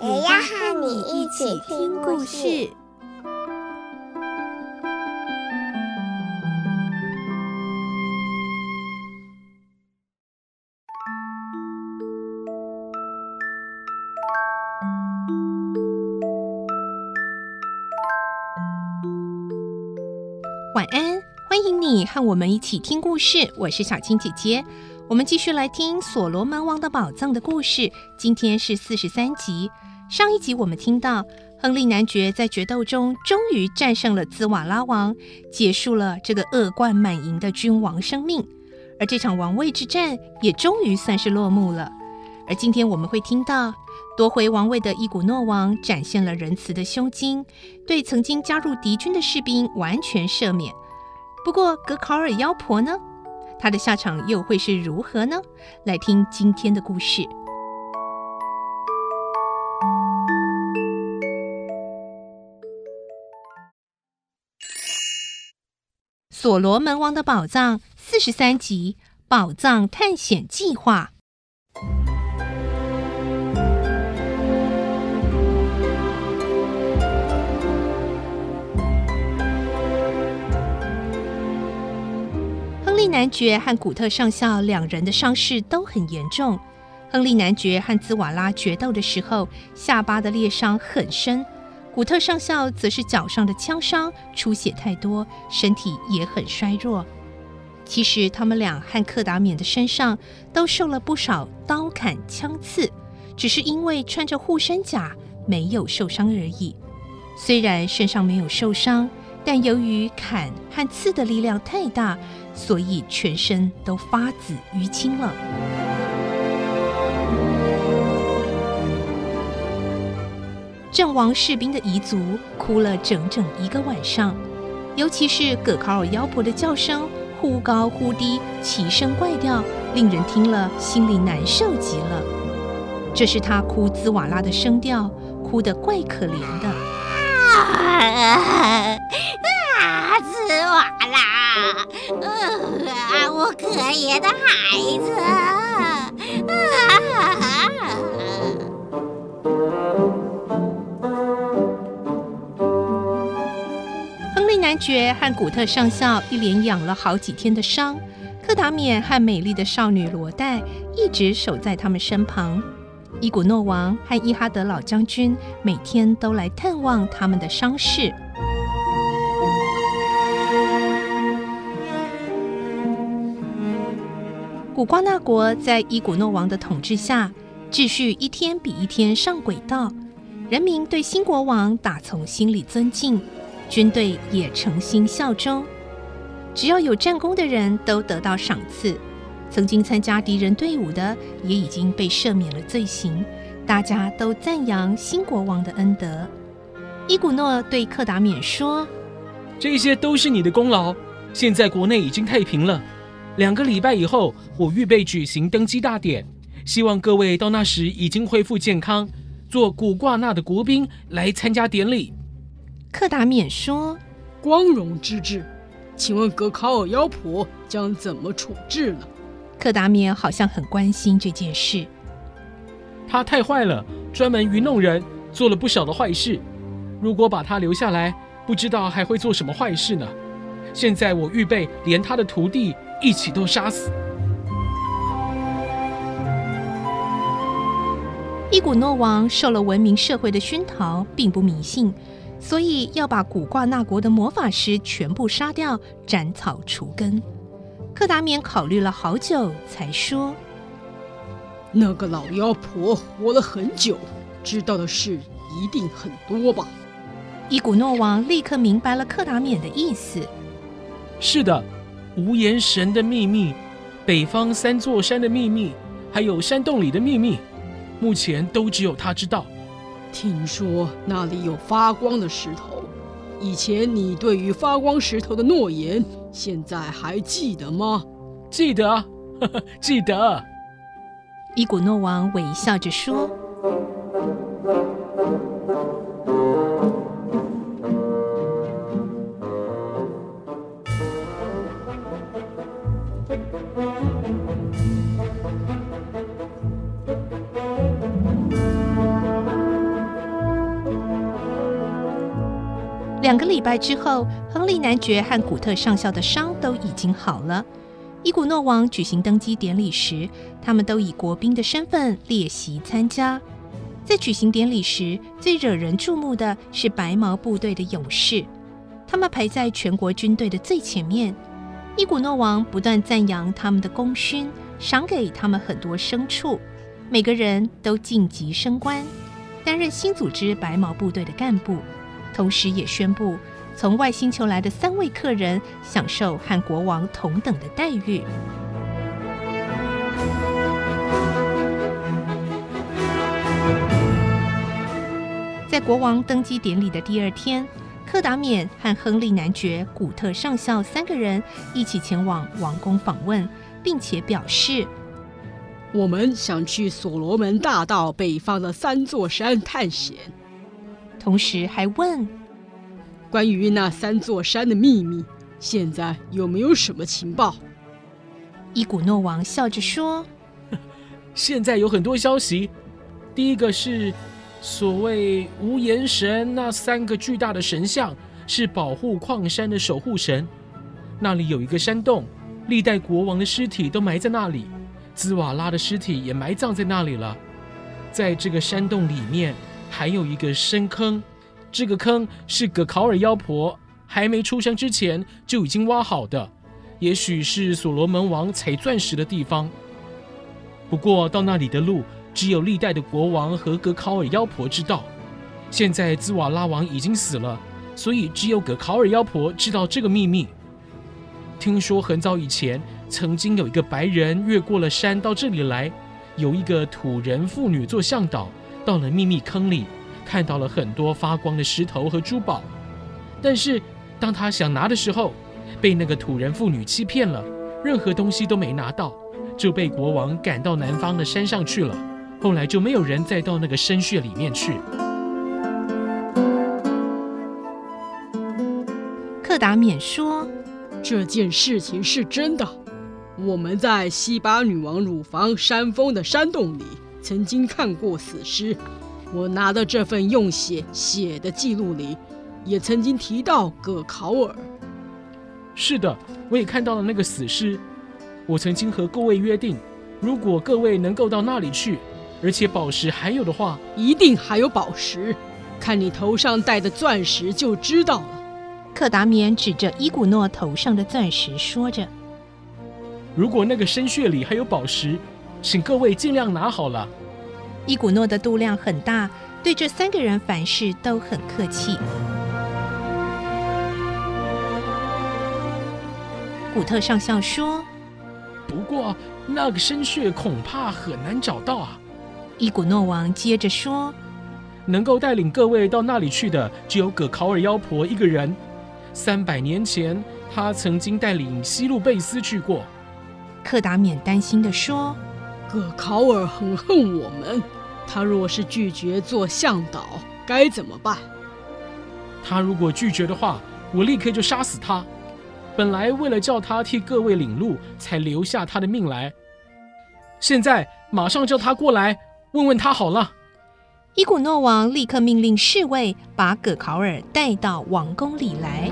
也要和你一起听故事。晚安，欢迎你和我们一起听故事。我是小青姐姐，我们继续来听《所罗门王的宝藏》的故事。今天是四十三集。上一集我们听到，亨利男爵在决斗中终于战胜了兹瓦拉王，结束了这个恶贯满盈的君王生命，而这场王位之战也终于算是落幕了。而今天我们会听到。夺回王位的伊古诺王展现了仁慈的胸襟，对曾经加入敌军的士兵完全赦免。不过格考尔妖婆呢？她的下场又会是如何呢？来听今天的故事，《所罗门王的宝藏》四十三集《宝藏探险计划》。亨利男爵和古特上校两人的伤势都很严重。亨利男爵和兹瓦拉决斗的时候，下巴的裂伤很深；古特上校则是脚上的枪伤出血太多，身体也很衰弱。其实他们俩和克达缅的身上都受了不少刀砍枪刺，只是因为穿着护身甲，没有受伤而已。虽然身上没有受伤，但由于砍和刺的力量太大，所以全身都发紫淤青了。阵亡士兵的遗族哭了整整一个晚上，尤其是葛考尔妖婆的叫声忽高忽低，奇声怪调，令人听了心里难受极了。这是他哭兹瓦拉的声调，哭得怪可怜的。兹瓦拉，呃，我可怜的孩子，啊！爵和古特上校一连养了好几天的伤，克达缅和美丽的少女罗黛一直守在他们身旁。伊古诺王和伊哈德老将军每天都来探望他们的伤势。古瓜纳国在伊古诺王的统治下，秩序一天比一天上轨道，人民对新国王打从心里尊敬，军队也诚心效忠。只要有战功的人都得到赏赐，曾经参加敌人队伍的也已经被赦免了罪行，大家都赞扬新国王的恩德。伊古诺对克达缅说：“这些都是你的功劳，现在国内已经太平了。”两个礼拜以后，我预备举行登基大典，希望各位到那时已经恢复健康，做古挂纳的国宾来参加典礼。克达缅说：“光荣之至，请问格考尔妖婆将怎么处置呢？”克达缅好像很关心这件事。他太坏了，专门愚弄人，做了不少的坏事。如果把他留下来，不知道还会做什么坏事呢。现在我预备连他的徒弟。一起都杀死。伊古诺王受了文明社会的熏陶，并不迷信，所以要把古挂那国的魔法师全部杀掉，斩草除根。克达免考虑了好久，才说：“那个老妖婆活了很久，知道的事一定很多吧？”伊古诺王立刻明白了克达免的意思。是的。无言神的秘密，北方三座山的秘密，还有山洞里的秘密，目前都只有他知道。听说那里有发光的石头。以前你对于发光石头的诺言，现在还记得吗？记得，呵呵，记得。伊古诺王微笑着说。两个礼拜之后，亨利男爵和古特上校的伤都已经好了。伊古诺王举行登基典礼时，他们都以国宾的身份列席参加。在举行典礼时，最惹人注目的是白毛部队的勇士，他们排在全国军队的最前面。伊古诺王不断赞扬他们的功勋，赏给他们很多牲畜，每个人都晋级升官，担任新组织白毛部队的干部。同时也宣布，从外星球来的三位客人享受和国王同等的待遇。在国王登基典礼的第二天，克达缅和亨利男爵、古特上校三个人一起前往王宫访问，并且表示：“我们想去所罗门大道北方的三座山探险。”同时还问：“关于那三座山的秘密，现在有没有什么情报？”伊古诺王笑着说：“现在有很多消息。第一个是，所谓无言神那三个巨大的神像是保护矿山的守护神。那里有一个山洞，历代国王的尸体都埋在那里，兹瓦拉的尸体也埋葬在那里了。在这个山洞里面。”还有一个深坑，这个坑是葛考尔妖婆还没出生之前就已经挖好的，也许是所罗门王采钻石的地方。不过到那里的路只有历代的国王和葛考尔妖婆知道。现在兹瓦拉王已经死了，所以只有葛考尔妖婆知道这个秘密。听说很早以前曾经有一个白人越过了山到这里来，有一个土人妇女做向导。到了秘密坑里，看到了很多发光的石头和珠宝，但是当他想拿的时候，被那个土人妇女欺骗了，任何东西都没拿到，就被国王赶到南方的山上去了。后来就没有人再到那个深穴里面去。克达缅说：“这件事情是真的，我们在西巴女王乳房山峰的山洞里。”曾经看过死尸，我拿的这份用血写的记录里，也曾经提到葛考尔。是的，我也看到了那个死尸。我曾经和各位约定，如果各位能够到那里去，而且宝石还有的话，一定还有宝石。看你头上戴的钻石就知道了。克达缅指着伊古诺头上的钻石说着：“如果那个深穴里还有宝石。”请各位尽量拿好了。伊古诺的度量很大，对这三个人凡事都很客气。古特上校说：“不过那个深穴恐怕很难找到啊。”伊古诺王接着说：“能够带领各位到那里去的，只有葛考尔妖婆一个人。三百年前，他曾经带领西路贝斯去过。”克达免担心地说。葛考尔很恨我们，他若是拒绝做向导，该怎么办？他如果拒绝的话，我立刻就杀死他。本来为了叫他替各位领路，才留下他的命来。现在马上叫他过来，问问他好了。伊古诺王立刻命令侍卫把葛考尔带到王宫里来。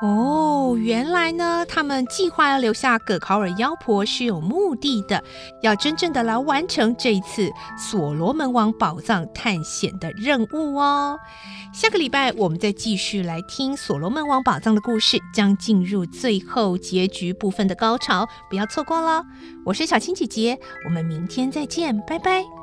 哦，原来呢，他们计划要留下葛考尔妖婆是有目的的，要真正的来完成这一次所罗门王宝藏探险的任务哦。下个礼拜我们再继续来听所罗门王宝藏的故事，将进入最后结局部分的高潮，不要错过喽。我是小青姐姐，我们明天再见，拜拜。